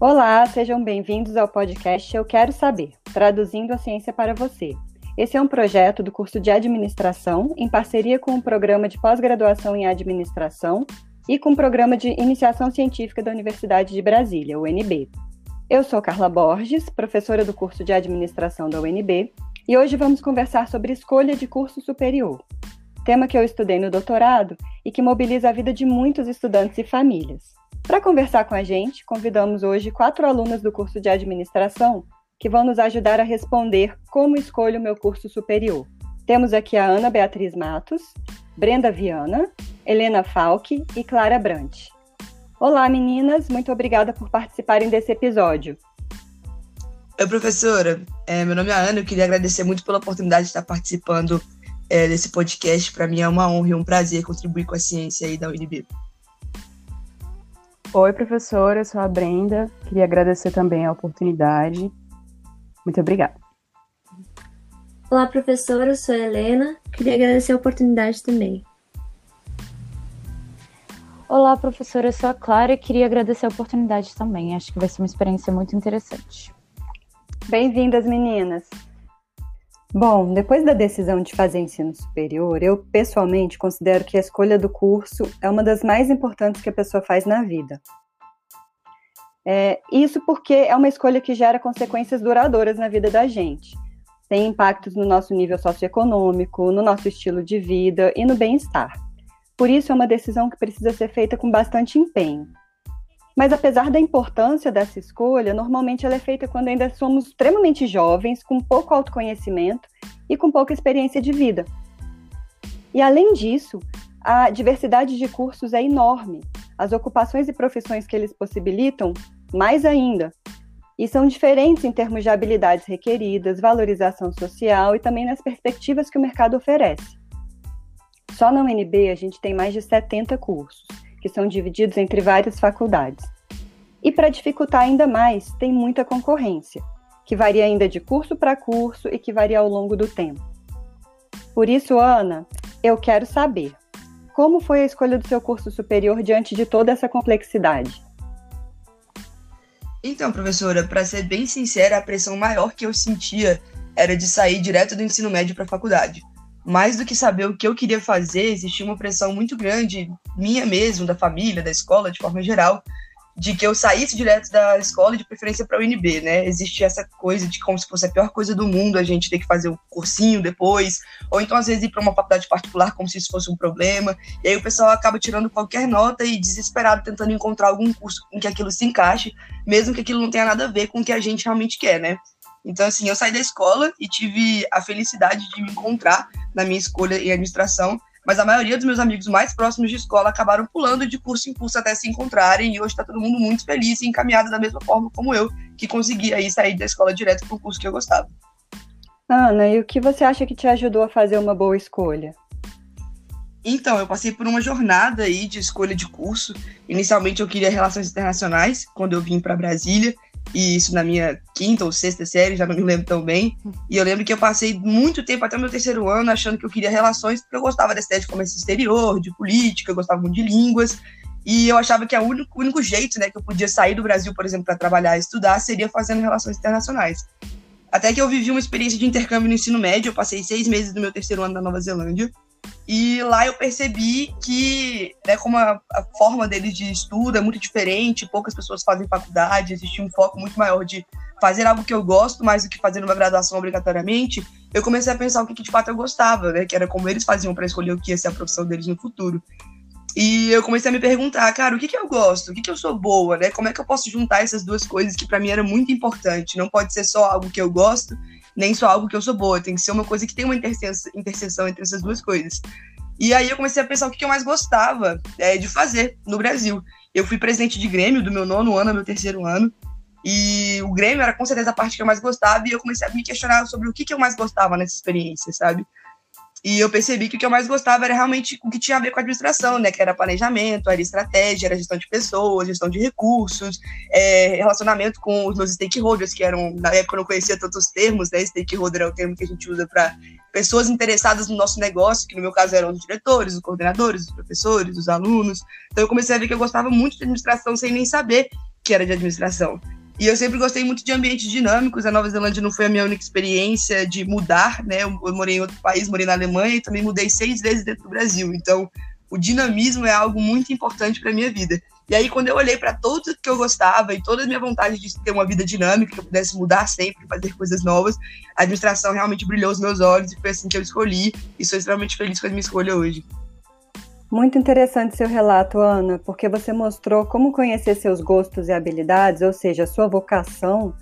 Olá, sejam bem-vindos ao podcast Eu Quero Saber, traduzindo a ciência para você. Esse é um projeto do curso de administração em parceria com o programa de pós-graduação em administração e com o programa de iniciação científica da Universidade de Brasília, UNB. Eu sou Carla Borges, professora do curso de administração da UNB, e hoje vamos conversar sobre escolha de curso superior, tema que eu estudei no doutorado e que mobiliza a vida de muitos estudantes e famílias. Para conversar com a gente, convidamos hoje quatro alunas do curso de administração que vão nos ajudar a responder como escolho o meu curso superior. Temos aqui a Ana Beatriz Matos, Brenda Viana, Helena Falck e Clara Brant. Olá, meninas, muito obrigada por participarem desse episódio. Oi, professora. É, meu nome é Ana, eu queria agradecer muito pela oportunidade de estar participando é, desse podcast. Para mim é uma honra e um prazer contribuir com a ciência aí da UNB. Oi, professora, eu sou a Brenda. Queria agradecer também a oportunidade. Muito obrigada. Olá, professora, eu sou a Helena. Queria agradecer a oportunidade também. Olá, professora, eu sou a Clara e queria agradecer a oportunidade também. Acho que vai ser uma experiência muito interessante. Bem-vindas, meninas. Bom, depois da decisão de fazer ensino superior, eu pessoalmente considero que a escolha do curso é uma das mais importantes que a pessoa faz na vida. É, isso porque é uma escolha que gera consequências duradouras na vida da gente. Tem impactos no nosso nível socioeconômico, no nosso estilo de vida e no bem-estar. Por isso, é uma decisão que precisa ser feita com bastante empenho. Mas apesar da importância dessa escolha, normalmente ela é feita quando ainda somos extremamente jovens, com pouco autoconhecimento e com pouca experiência de vida. E além disso, a diversidade de cursos é enorme. As ocupações e profissões que eles possibilitam, mais ainda. E são diferentes em termos de habilidades requeridas, valorização social e também nas perspectivas que o mercado oferece. Só na UNB a gente tem mais de 70 cursos que são divididos entre várias faculdades. E para dificultar ainda mais, tem muita concorrência, que varia ainda de curso para curso e que varia ao longo do tempo. Por isso, Ana, eu quero saber como foi a escolha do seu curso superior diante de toda essa complexidade? Então, professora, para ser bem sincera, a pressão maior que eu sentia era de sair direto do ensino médio para a faculdade mais do que saber o que eu queria fazer, existia uma pressão muito grande, minha mesmo, da família, da escola, de forma geral, de que eu saísse direto da escola e de preferência para o UNB, né? Existe essa coisa de como se fosse a pior coisa do mundo, a gente ter que fazer um cursinho depois, ou então às vezes ir para uma faculdade particular como se isso fosse um problema. E aí o pessoal acaba tirando qualquer nota e desesperado tentando encontrar algum curso em que aquilo se encaixe, mesmo que aquilo não tenha nada a ver com o que a gente realmente quer, né? Então, assim, eu saí da escola e tive a felicidade de me encontrar na minha escolha em administração, mas a maioria dos meus amigos mais próximos de escola acabaram pulando de curso em curso até se encontrarem, e hoje está todo mundo muito feliz e encaminhado da mesma forma como eu, que consegui aí sair da escola direto para o curso que eu gostava. Ana, e o que você acha que te ajudou a fazer uma boa escolha? Então, eu passei por uma jornada aí de escolha de curso. Inicialmente eu queria relações internacionais, quando eu vim para Brasília, e isso na minha quinta ou sexta série, já não me lembro tão bem. E eu lembro que eu passei muito tempo, até o meu terceiro ano, achando que eu queria relações, porque eu gostava da estética de comércio exterior, de política, eu gostava muito de línguas. E eu achava que o único, único jeito né, que eu podia sair do Brasil, por exemplo, para trabalhar e estudar, seria fazendo relações internacionais. Até que eu vivi uma experiência de intercâmbio no ensino médio, eu passei seis meses do meu terceiro ano na Nova Zelândia. E lá eu percebi que, né, como a, a, forma deles de estudo é muito diferente, poucas pessoas fazem faculdade, existe um foco muito maior de fazer algo que eu gosto mais do que fazer uma graduação obrigatoriamente, eu comecei a pensar o que, que de fato eu gostava, né, que era como eles faziam para escolher o que ia ser a profissão deles no futuro. E eu comecei a me perguntar, cara, o que, que eu gosto? O que, que eu sou boa, né? Como é que eu posso juntar essas duas coisas que para mim era muito importante? Não pode ser só algo que eu gosto nem só algo que eu sou boa, tem que ser uma coisa que tem uma interseção entre essas duas coisas. E aí eu comecei a pensar o que eu mais gostava é, de fazer no Brasil. Eu fui presidente de Grêmio do meu nono ano ao meu terceiro ano, e o Grêmio era com certeza a parte que eu mais gostava, e eu comecei a me questionar sobre o que, que eu mais gostava nessa experiência, sabe? E eu percebi que o que eu mais gostava era realmente o que tinha a ver com a administração, né? Que era planejamento, era estratégia, era gestão de pessoas, gestão de recursos, é, relacionamento com os meus stakeholders, que eram, na época eu não conhecia tantos termos, né? Stakeholder é o termo que a gente usa para pessoas interessadas no nosso negócio, que no meu caso eram os diretores, os coordenadores, os professores, os alunos. Então eu comecei a ver que eu gostava muito de administração sem nem saber que era de administração. E eu sempre gostei muito de ambientes dinâmicos. A Nova Zelândia não foi a minha única experiência de mudar, né? Eu morei em outro país, morei na Alemanha e também mudei seis vezes dentro do Brasil. Então, o dinamismo é algo muito importante para minha vida. E aí, quando eu olhei para tudo que eu gostava e toda a minha vontade de ter uma vida dinâmica, que eu pudesse mudar sempre, fazer coisas novas, a administração realmente brilhou os meus olhos e foi assim que eu escolhi. E sou extremamente feliz com a minha escolha hoje. Muito interessante seu relato, Ana, porque você mostrou como conhecer seus gostos e habilidades, ou seja, sua vocação,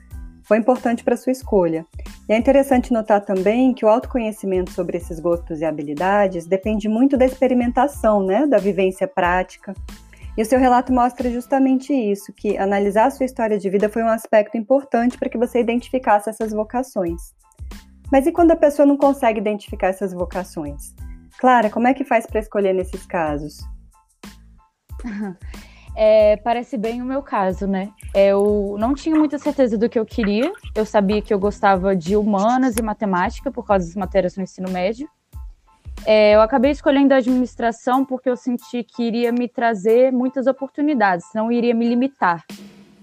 foi importante para sua escolha. E é interessante notar também que o autoconhecimento sobre esses gostos e habilidades depende muito da experimentação, né, da vivência prática. E o seu relato mostra justamente isso, que analisar sua história de vida foi um aspecto importante para que você identificasse essas vocações. Mas e quando a pessoa não consegue identificar essas vocações? Clara, como é que faz para escolher nesses casos? É, parece bem o meu caso, né? Eu não tinha muita certeza do que eu queria. Eu sabia que eu gostava de humanas e matemática por causa das matérias no ensino médio. É, eu acabei escolhendo a administração porque eu senti que iria me trazer muitas oportunidades, não iria me limitar.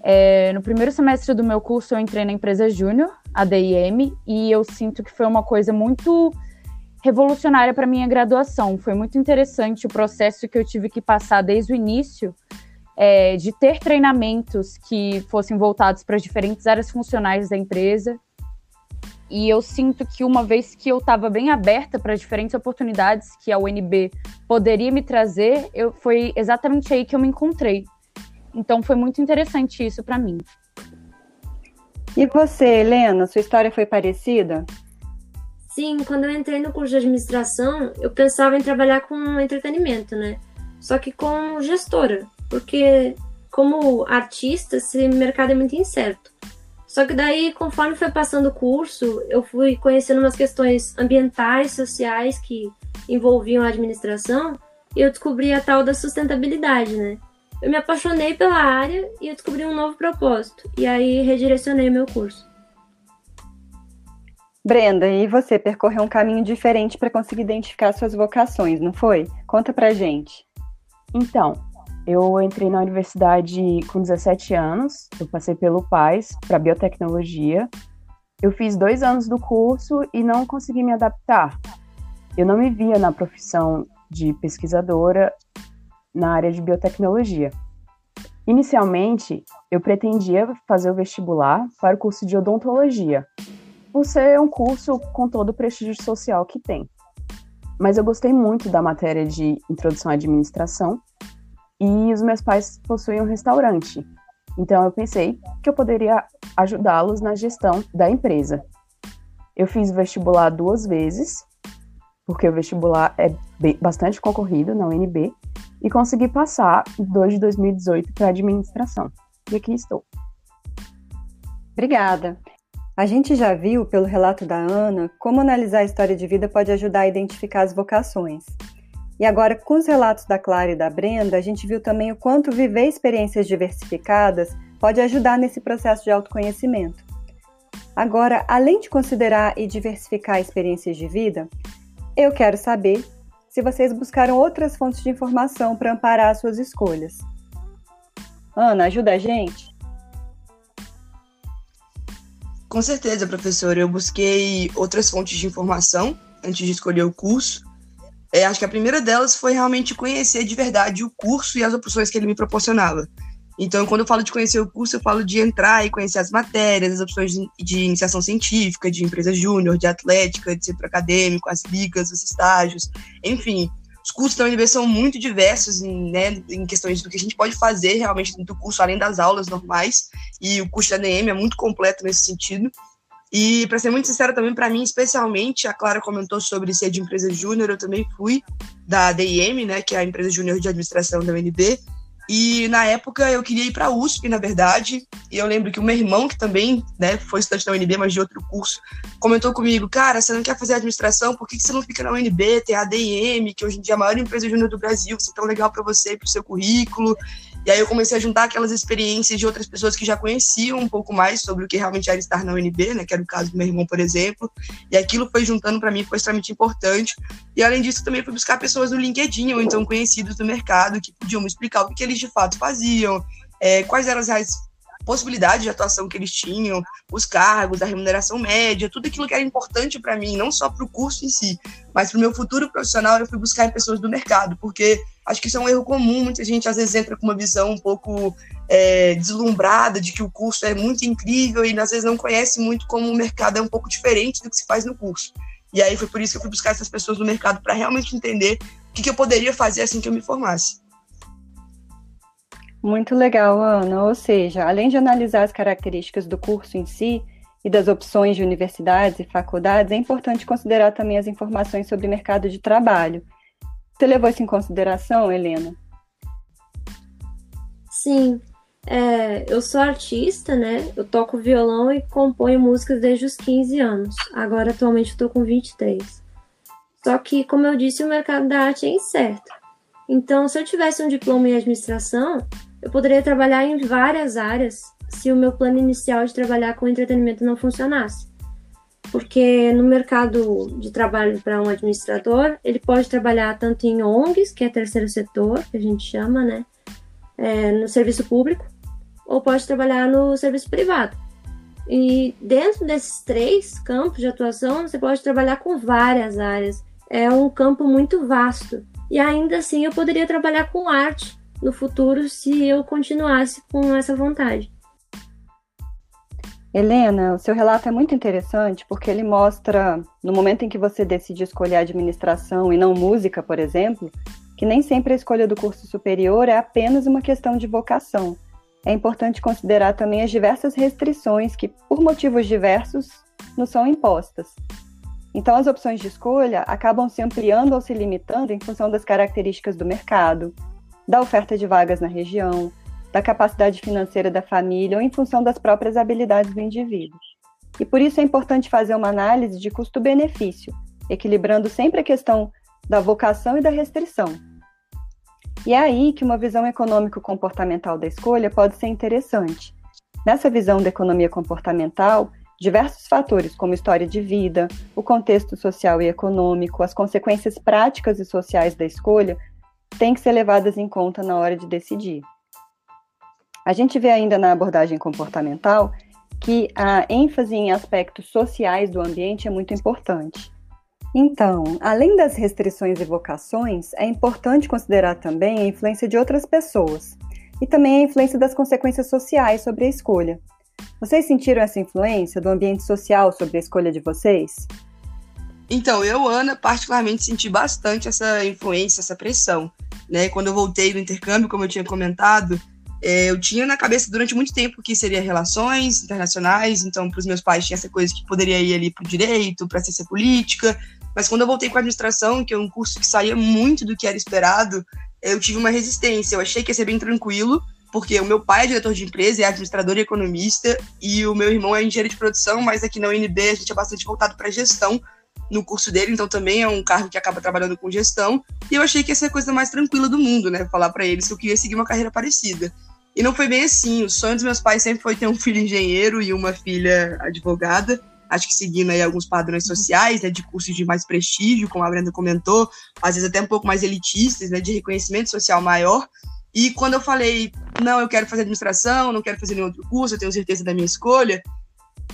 É, no primeiro semestre do meu curso, eu entrei na empresa Júnior, a DIM, e eu sinto que foi uma coisa muito revolucionária para minha graduação. Foi muito interessante o processo que eu tive que passar desde o início, é, de ter treinamentos que fossem voltados para as diferentes áreas funcionais da empresa. E eu sinto que uma vez que eu estava bem aberta para diferentes oportunidades que a UNB poderia me trazer, eu, foi exatamente aí que eu me encontrei. Então foi muito interessante isso para mim. E você, Helena, sua história foi parecida? Sim, quando eu entrei no curso de administração, eu pensava em trabalhar com entretenimento, né? Só que com gestora, porque como artista, esse mercado é muito incerto. Só que daí, conforme foi passando o curso, eu fui conhecendo umas questões ambientais, sociais que envolviam a administração, e eu descobri a tal da sustentabilidade, né? Eu me apaixonei pela área e eu descobri um novo propósito, e aí redirecionei o meu curso. Brenda, e você percorreu um caminho diferente para conseguir identificar suas vocações, não foi? Conta pra gente. Então, eu entrei na universidade com 17 anos, eu passei pelo PAIS para biotecnologia. Eu fiz dois anos do curso e não consegui me adaptar. Eu não me via na profissão de pesquisadora na área de biotecnologia. Inicialmente, eu pretendia fazer o vestibular para o curso de odontologia, por ser um curso com todo o prestígio social que tem. Mas eu gostei muito da matéria de introdução à administração e os meus pais possuem um restaurante. Então eu pensei que eu poderia ajudá-los na gestão da empresa. Eu fiz vestibular duas vezes, porque o vestibular é bastante concorrido na UNB, e consegui passar em 2 de 2018 para administração. E aqui estou. Obrigada. A gente já viu, pelo relato da Ana, como analisar a história de vida pode ajudar a identificar as vocações. E agora, com os relatos da Clara e da Brenda, a gente viu também o quanto viver experiências diversificadas pode ajudar nesse processo de autoconhecimento. Agora, além de considerar e diversificar experiências de vida, eu quero saber se vocês buscaram outras fontes de informação para amparar suas escolhas. Ana, ajuda a gente? Com certeza, professor. Eu busquei outras fontes de informação antes de escolher o curso. É, acho que a primeira delas foi realmente conhecer de verdade o curso e as opções que ele me proporcionava. Então, quando eu falo de conhecer o curso, eu falo de entrar e conhecer as matérias, as opções de, de iniciação científica, de empresa júnior, de atlética, de centro acadêmico, as ligas, os estágios, enfim, os cursos da UNB são muito diversos né, em questões do que a gente pode fazer realmente dentro do curso, além das aulas normais, e o curso da ADM é muito completo nesse sentido. E, para ser muito sincero, também para mim, especialmente, a Clara comentou sobre ser de empresa júnior, eu também fui da DIM, né, que é a empresa júnior de administração da UNB, e na época eu queria ir para a USP, na verdade. E eu lembro que o meu irmão, que também né, foi estudante da UNB, mas de outro curso, comentou comigo: Cara, você não quer fazer administração? Por que, você não fica na UNB? Tem a ADM, que hoje em dia é a maior empresa júnior do Brasil, que é tão legal para você e para o seu currículo. E aí eu comecei a juntar aquelas experiências de outras pessoas que já conheciam um pouco mais sobre o que realmente era estar na UNB, né, que era o caso do meu irmão, por exemplo. E aquilo foi juntando para mim, foi extremamente importante. E além disso, também fui buscar pessoas no LinkedIn, ou então conhecidos do mercado, que podiam me explicar o que eles de fato faziam, é, quais eram as reais possibilidade de atuação que eles tinham, os cargos, a remuneração média, tudo aquilo que era importante para mim, não só para o curso em si, mas para o meu futuro profissional, eu fui buscar em pessoas do mercado, porque acho que isso é um erro comum, muita gente às vezes entra com uma visão um pouco é, deslumbrada de que o curso é muito incrível e às vezes não conhece muito como o mercado é um pouco diferente do que se faz no curso. E aí foi por isso que eu fui buscar essas pessoas no mercado para realmente entender o que, que eu poderia fazer assim que eu me formasse. Muito legal, Ana. Ou seja, além de analisar as características do curso em si e das opções de universidades e faculdades, é importante considerar também as informações sobre o mercado de trabalho. Você levou isso em consideração, Helena? Sim. É, eu sou artista, né? Eu toco violão e componho músicas desde os 15 anos. Agora, atualmente, eu tô com 23. Só que, como eu disse, o mercado da arte é incerto. Então, se eu tivesse um diploma em administração, eu poderia trabalhar em várias áreas se o meu plano inicial de trabalhar com entretenimento não funcionasse. Porque no mercado de trabalho para um administrador, ele pode trabalhar tanto em ONGs, que é terceiro setor, que a gente chama, né? É, no serviço público, ou pode trabalhar no serviço privado. E dentro desses três campos de atuação, você pode trabalhar com várias áreas. É um campo muito vasto. E ainda assim, eu poderia trabalhar com arte no futuro se eu continuasse com essa vontade. Helena, o seu relato é muito interessante porque ele mostra, no momento em que você decide escolher administração e não música, por exemplo, que nem sempre a escolha do curso superior é apenas uma questão de vocação, é importante considerar também as diversas restrições que, por motivos diversos, nos são impostas. Então, as opções de escolha acabam se ampliando ou se limitando em função das características do mercado, da oferta de vagas na região, da capacidade financeira da família ou em função das próprias habilidades do indivíduo. E por isso é importante fazer uma análise de custo-benefício, equilibrando sempre a questão da vocação e da restrição, e é aí que uma visão econômico-comportamental da escolha pode ser interessante. Nessa visão da economia comportamental, diversos fatores, como história de vida, o contexto social e econômico, as consequências práticas e sociais da escolha, têm que ser levadas em conta na hora de decidir. A gente vê ainda na abordagem comportamental que a ênfase em aspectos sociais do ambiente é muito importante. Então, além das restrições e vocações, é importante considerar também a influência de outras pessoas e também a influência das consequências sociais sobre a escolha. Vocês sentiram essa influência do ambiente social sobre a escolha de vocês? Então, eu, Ana, particularmente senti bastante essa influência, essa pressão. Né? Quando eu voltei do intercâmbio, como eu tinha comentado, é, eu tinha na cabeça durante muito tempo que seria relações internacionais, então para os meus pais tinha essa coisa que poderia ir ali para o direito, para ciência política, mas quando eu voltei com a administração, que é um curso que saía muito do que era esperado, eu tive uma resistência. Eu achei que ia ser bem tranquilo, porque o meu pai é diretor de empresa, é administrador e economista, e o meu irmão é engenheiro de produção, mas aqui na UNB a gente é bastante voltado para gestão no curso dele, então também é um cargo que acaba trabalhando com gestão. E eu achei que ia ser a coisa mais tranquila do mundo, né? Falar para eles que eu queria seguir uma carreira parecida. E não foi bem assim. O sonho dos meus pais sempre foi ter um filho engenheiro e uma filha advogada acho que seguindo aí alguns padrões sociais, né, de cursos de mais prestígio, como a Brenda comentou, às vezes até um pouco mais elitistas, né, de reconhecimento social maior. E quando eu falei, não, eu quero fazer administração, não quero fazer nenhum outro curso, eu tenho certeza da minha escolha,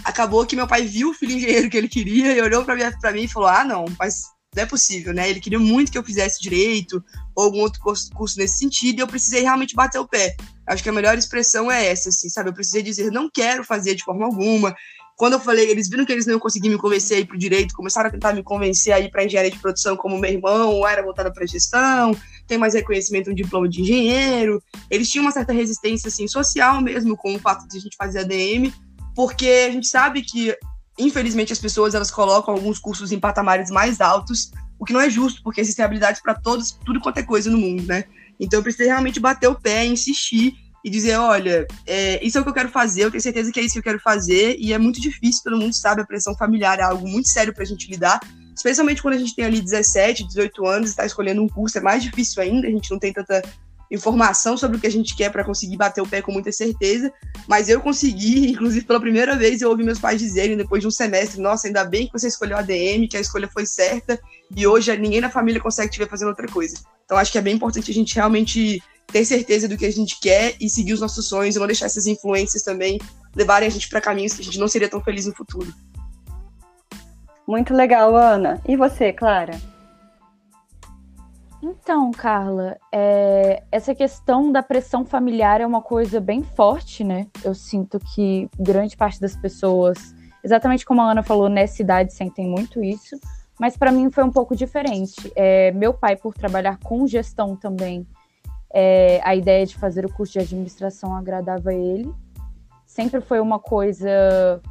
acabou que meu pai viu o filho engenheiro que ele queria e olhou para mim, e falou: ah, não, mas não é possível, né? Ele queria muito que eu fizesse direito ou algum outro curso nesse sentido e eu precisei realmente bater o pé. Acho que a melhor expressão é essa, assim, sabe? Eu precisei dizer: não quero fazer de forma alguma, quando eu falei, eles viram que eles não iam conseguir me convencer a ir para o direito, começaram a tentar me convencer a ir para engenharia de produção, como meu irmão era voltado para gestão, tem mais reconhecimento, um diploma de engenheiro. Eles tinham uma certa resistência assim, social mesmo com o fato de a gente fazer ADM, porque a gente sabe que, infelizmente, as pessoas elas colocam alguns cursos em patamares mais altos, o que não é justo, porque existem habilidades para todos, tudo quanto é coisa no mundo, né? Então eu precisei realmente bater o pé, insistir e dizer, olha, é, isso é o que eu quero fazer, eu tenho certeza que é isso que eu quero fazer, e é muito difícil, todo mundo sabe, a pressão familiar é algo muito sério pra gente lidar, especialmente quando a gente tem ali 17, 18 anos está escolhendo um curso, é mais difícil ainda, a gente não tem tanta informação sobre o que a gente quer para conseguir bater o pé com muita certeza, mas eu consegui, inclusive pela primeira vez eu ouvi meus pais dizerem depois de um semestre, nossa, ainda bem que você escolheu a ADM, que a escolha foi certa, e hoje ninguém na família consegue te ver fazendo outra coisa. Então acho que é bem importante a gente realmente ter certeza do que a gente quer e seguir os nossos sonhos e não deixar essas influências também levarem a gente para caminhos que a gente não seria tão feliz no futuro. Muito legal, Ana. E você, Clara? Então, Carla, é, essa questão da pressão familiar é uma coisa bem forte, né? Eu sinto que grande parte das pessoas, exatamente como a Ana falou, nessa idade sentem muito isso, mas para mim foi um pouco diferente. É, meu pai, por trabalhar com gestão também, é, a ideia de fazer o curso de administração agradava ele. Sempre foi uma coisa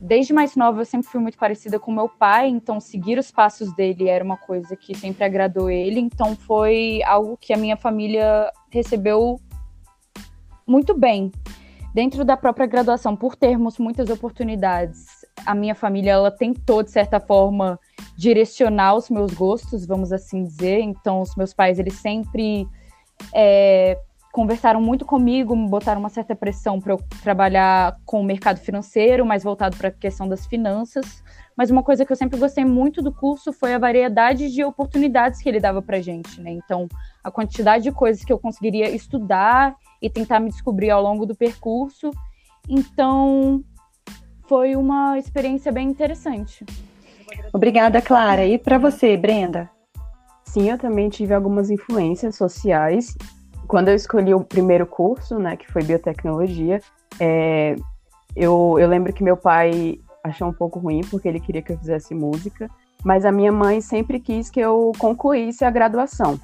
desde mais nova eu sempre fui muito parecida com meu pai, então seguir os passos dele era uma coisa que sempre agradou ele, então foi algo que a minha família recebeu muito bem. Dentro da própria graduação, por termos muitas oportunidades, a minha família ela tentou de certa forma direcionar os meus gostos, vamos assim dizer. Então, os meus pais eles sempre é, conversaram muito comigo, me botaram uma certa pressão para eu trabalhar com o mercado financeiro, mais voltado para a questão das finanças. Mas uma coisa que eu sempre gostei muito do curso foi a variedade de oportunidades que ele dava para gente, né? Então, a quantidade de coisas que eu conseguiria estudar e tentar me descobrir ao longo do percurso. Então, foi uma experiência bem interessante. Obrigada, Clara. E para você, Brenda? Sim, eu também tive algumas influências sociais quando eu escolhi o primeiro curso, né, que foi biotecnologia, é, eu, eu lembro que meu pai achou um pouco ruim porque ele queria que eu fizesse música, mas a minha mãe sempre quis que eu concluísse a graduação.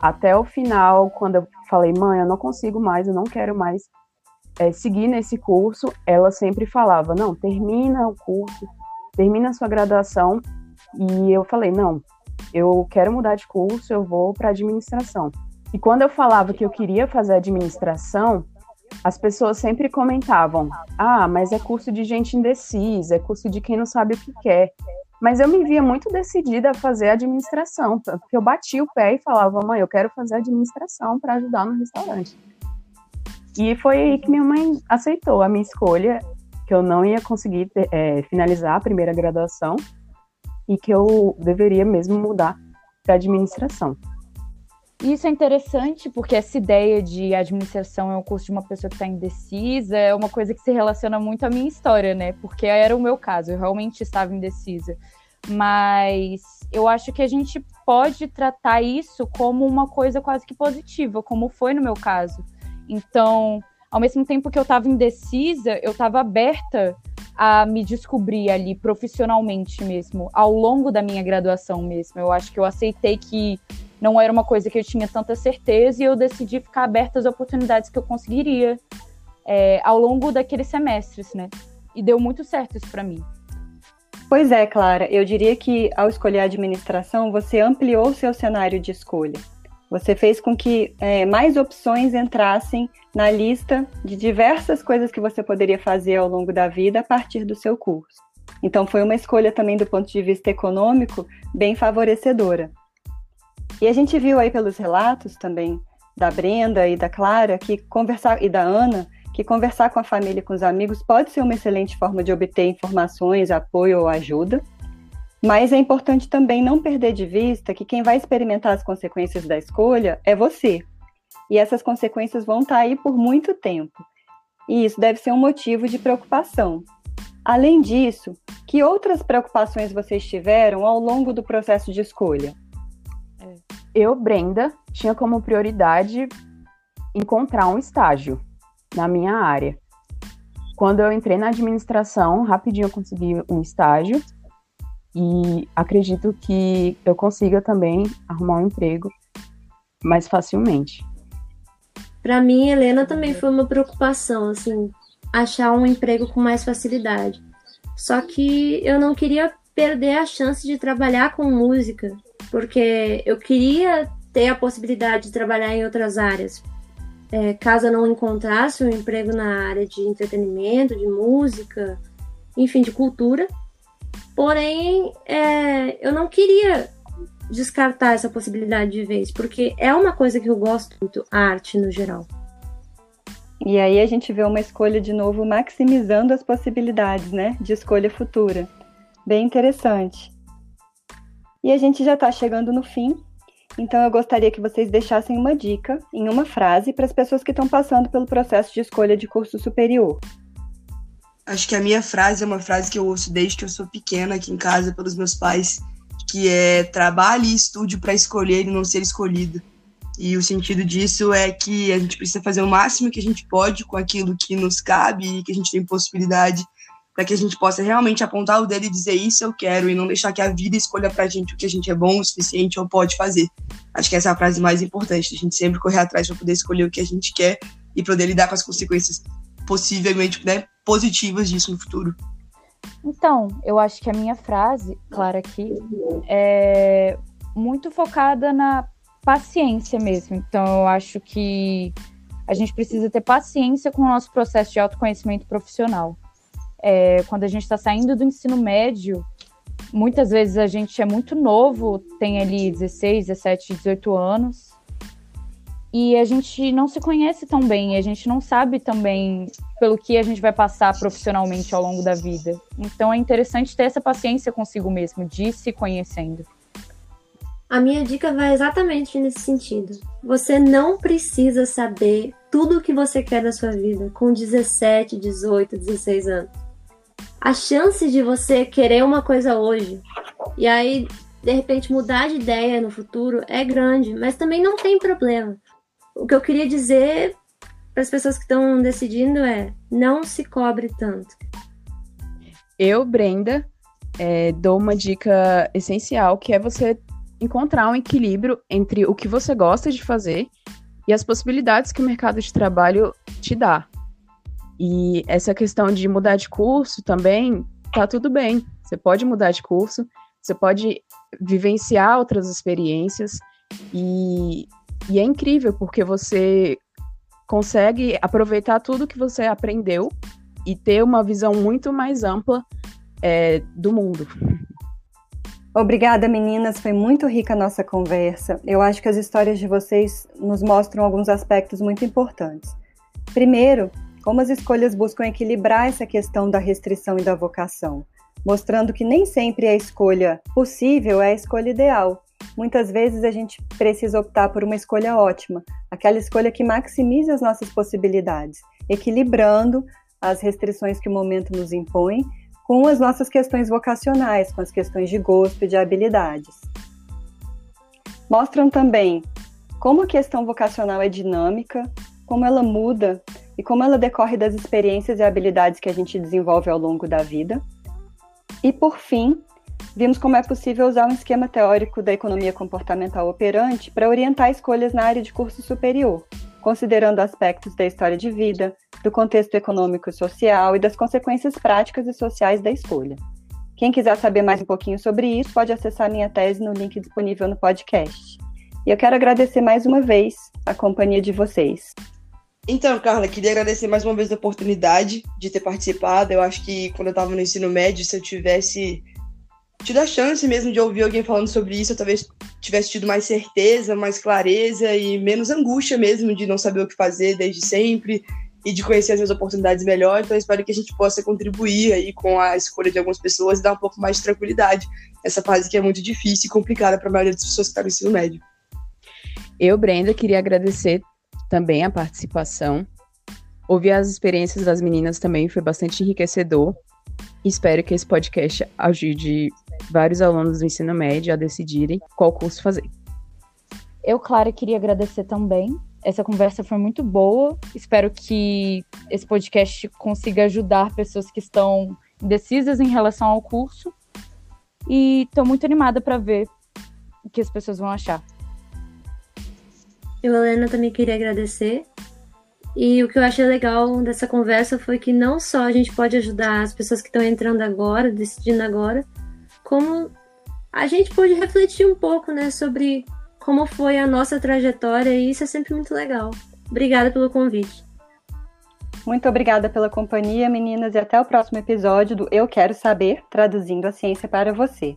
Até o final, quando eu falei, mãe, eu não consigo mais, eu não quero mais é, seguir nesse curso, ela sempre falava, não, termina o curso, termina a sua graduação. E eu falei, não, eu quero mudar de curso, eu vou para administração. E quando eu falava que eu queria fazer administração, as pessoas sempre comentavam: ah, mas é curso de gente indecisa, é curso de quem não sabe o que quer. Mas eu me via muito decidida a fazer administração, porque eu batia o pé e falava: mãe, eu quero fazer administração para ajudar no restaurante. E foi aí que minha mãe aceitou a minha escolha, que eu não ia conseguir é, finalizar a primeira graduação e que eu deveria mesmo mudar para administração. Isso é interessante porque essa ideia de administração é um curso de uma pessoa que está indecisa é uma coisa que se relaciona muito à minha história, né? Porque era o meu caso, eu realmente estava indecisa. Mas eu acho que a gente pode tratar isso como uma coisa quase que positiva, como foi no meu caso. Então, ao mesmo tempo que eu estava indecisa, eu estava aberta a me descobrir ali profissionalmente mesmo, ao longo da minha graduação mesmo. Eu acho que eu aceitei que não era uma coisa que eu tinha tanta certeza e eu decidi ficar aberta às oportunidades que eu conseguiria é, ao longo daqueles semestres, né? E deu muito certo isso para mim. Pois é, Clara, eu diria que ao escolher a administração, você ampliou seu cenário de escolha. Você fez com que é, mais opções entrassem na lista de diversas coisas que você poderia fazer ao longo da vida a partir do seu curso. Então, foi uma escolha também do ponto de vista econômico bem favorecedora. E a gente viu aí pelos relatos também da Brenda e da Clara que conversar e da Ana que conversar com a família e com os amigos pode ser uma excelente forma de obter informações, apoio ou ajuda. Mas é importante também não perder de vista que quem vai experimentar as consequências da escolha é você. E essas consequências vão estar aí por muito tempo. E isso deve ser um motivo de preocupação. Além disso, que outras preocupações vocês tiveram ao longo do processo de escolha? Eu, Brenda, tinha como prioridade encontrar um estágio na minha área. Quando eu entrei na administração, rapidinho eu consegui um estágio e acredito que eu consiga também arrumar um emprego mais facilmente. Para mim, Helena também foi uma preocupação, assim, achar um emprego com mais facilidade. Só que eu não queria perder a chance de trabalhar com música, porque eu queria ter a possibilidade de trabalhar em outras áreas. É, caso eu não encontrasse um emprego na área de entretenimento, de música, enfim, de cultura. Porém, é, eu não queria descartar essa possibilidade de vez, porque é uma coisa que eu gosto muito, arte no geral. E aí a gente vê uma escolha de novo maximizando as possibilidades, né, de escolha futura. Bem interessante. E a gente já está chegando no fim. Então eu gostaria que vocês deixassem uma dica em uma frase para as pessoas que estão passando pelo processo de escolha de curso superior. Acho que a minha frase é uma frase que eu ouço desde que eu sou pequena aqui em casa pelos meus pais, que é trabalhe e estude para escolher e não ser escolhido. E o sentido disso é que a gente precisa fazer o máximo que a gente pode com aquilo que nos cabe e que a gente tem possibilidade para que a gente possa realmente apontar o dedo e dizer isso eu quero e não deixar que a vida escolha para a gente o que a gente é bom o suficiente ou pode fazer. Acho que essa é a frase mais importante, a gente sempre correr atrás para poder escolher o que a gente quer e poder lidar com as consequências possivelmente né, positivas disso no futuro. Então, eu acho que a minha frase, Clara, aqui, é muito focada na paciência mesmo. Então, eu acho que a gente precisa ter paciência com o nosso processo de autoconhecimento profissional. É, quando a gente está saindo do ensino médio, muitas vezes a gente é muito novo, tem ali 16, 17, 18 anos, e a gente não se conhece tão bem, a gente não sabe também pelo que a gente vai passar profissionalmente ao longo da vida. Então é interessante ter essa paciência consigo mesmo, de se conhecendo. A minha dica vai exatamente nesse sentido. Você não precisa saber tudo o que você quer da sua vida com 17, 18, 16 anos. A chance de você querer uma coisa hoje e aí de repente mudar de ideia no futuro é grande, mas também não tem problema. O que eu queria dizer para as pessoas que estão decidindo é não se cobre tanto. Eu, Brenda, é, dou uma dica essencial que é você encontrar um equilíbrio entre o que você gosta de fazer e as possibilidades que o mercado de trabalho te dá. E essa questão de mudar de curso também tá tudo bem. Você pode mudar de curso, você pode vivenciar outras experiências e, e é incrível porque você consegue aproveitar tudo que você aprendeu e ter uma visão muito mais ampla é, do mundo. Obrigada, meninas. Foi muito rica a nossa conversa. Eu acho que as histórias de vocês nos mostram alguns aspectos muito importantes. Primeiro, como as escolhas buscam equilibrar essa questão da restrição e da vocação, mostrando que nem sempre a escolha possível é a escolha ideal, muitas vezes a gente precisa optar por uma escolha ótima, aquela escolha que maximize as nossas possibilidades, equilibrando as restrições que o momento nos impõe com as nossas questões vocacionais, com as questões de gosto e de habilidades. Mostram também como a questão vocacional é dinâmica, como ela muda e como ela decorre das experiências e habilidades que a gente desenvolve ao longo da vida. E, por fim, vimos como é possível usar um esquema teórico da economia comportamental operante para orientar escolhas na área de curso superior, considerando aspectos da história de vida, do contexto econômico e social e das consequências práticas e sociais da escolha. Quem quiser saber mais um pouquinho sobre isso, pode acessar minha tese no link disponível no podcast. E eu quero agradecer mais uma vez a companhia de vocês. Então, Carla, queria agradecer mais uma vez a oportunidade de ter participado. Eu acho que quando eu estava no ensino médio, se eu tivesse te dá chance mesmo de ouvir alguém falando sobre isso, eu talvez tivesse tido mais certeza, mais clareza e menos angústia mesmo de não saber o que fazer desde sempre e de conhecer as minhas oportunidades melhor. Então, espero que a gente possa contribuir aí com a escolha de algumas pessoas e dar um pouco mais de tranquilidade nessa fase que é muito difícil e complicada para a maioria das pessoas que estão no ensino médio. Eu, Brenda, queria agradecer também a participação. Ouvir as experiências das meninas também foi bastante enriquecedor. Espero que esse podcast ajude vários alunos do ensino médio a decidirem qual curso fazer. Eu, Clara, queria agradecer também. Essa conversa foi muito boa. Espero que esse podcast consiga ajudar pessoas que estão indecisas em relação ao curso. E estou muito animada para ver o que as pessoas vão achar. Eu, Helena, também queria agradecer. E o que eu achei legal dessa conversa foi que não só a gente pode ajudar as pessoas que estão entrando agora, decidindo agora, como a gente pôde refletir um pouco, né, sobre como foi a nossa trajetória e isso é sempre muito legal. Obrigada pelo convite. Muito obrigada pela companhia, meninas, e até o próximo episódio do Eu Quero Saber, traduzindo a ciência para você.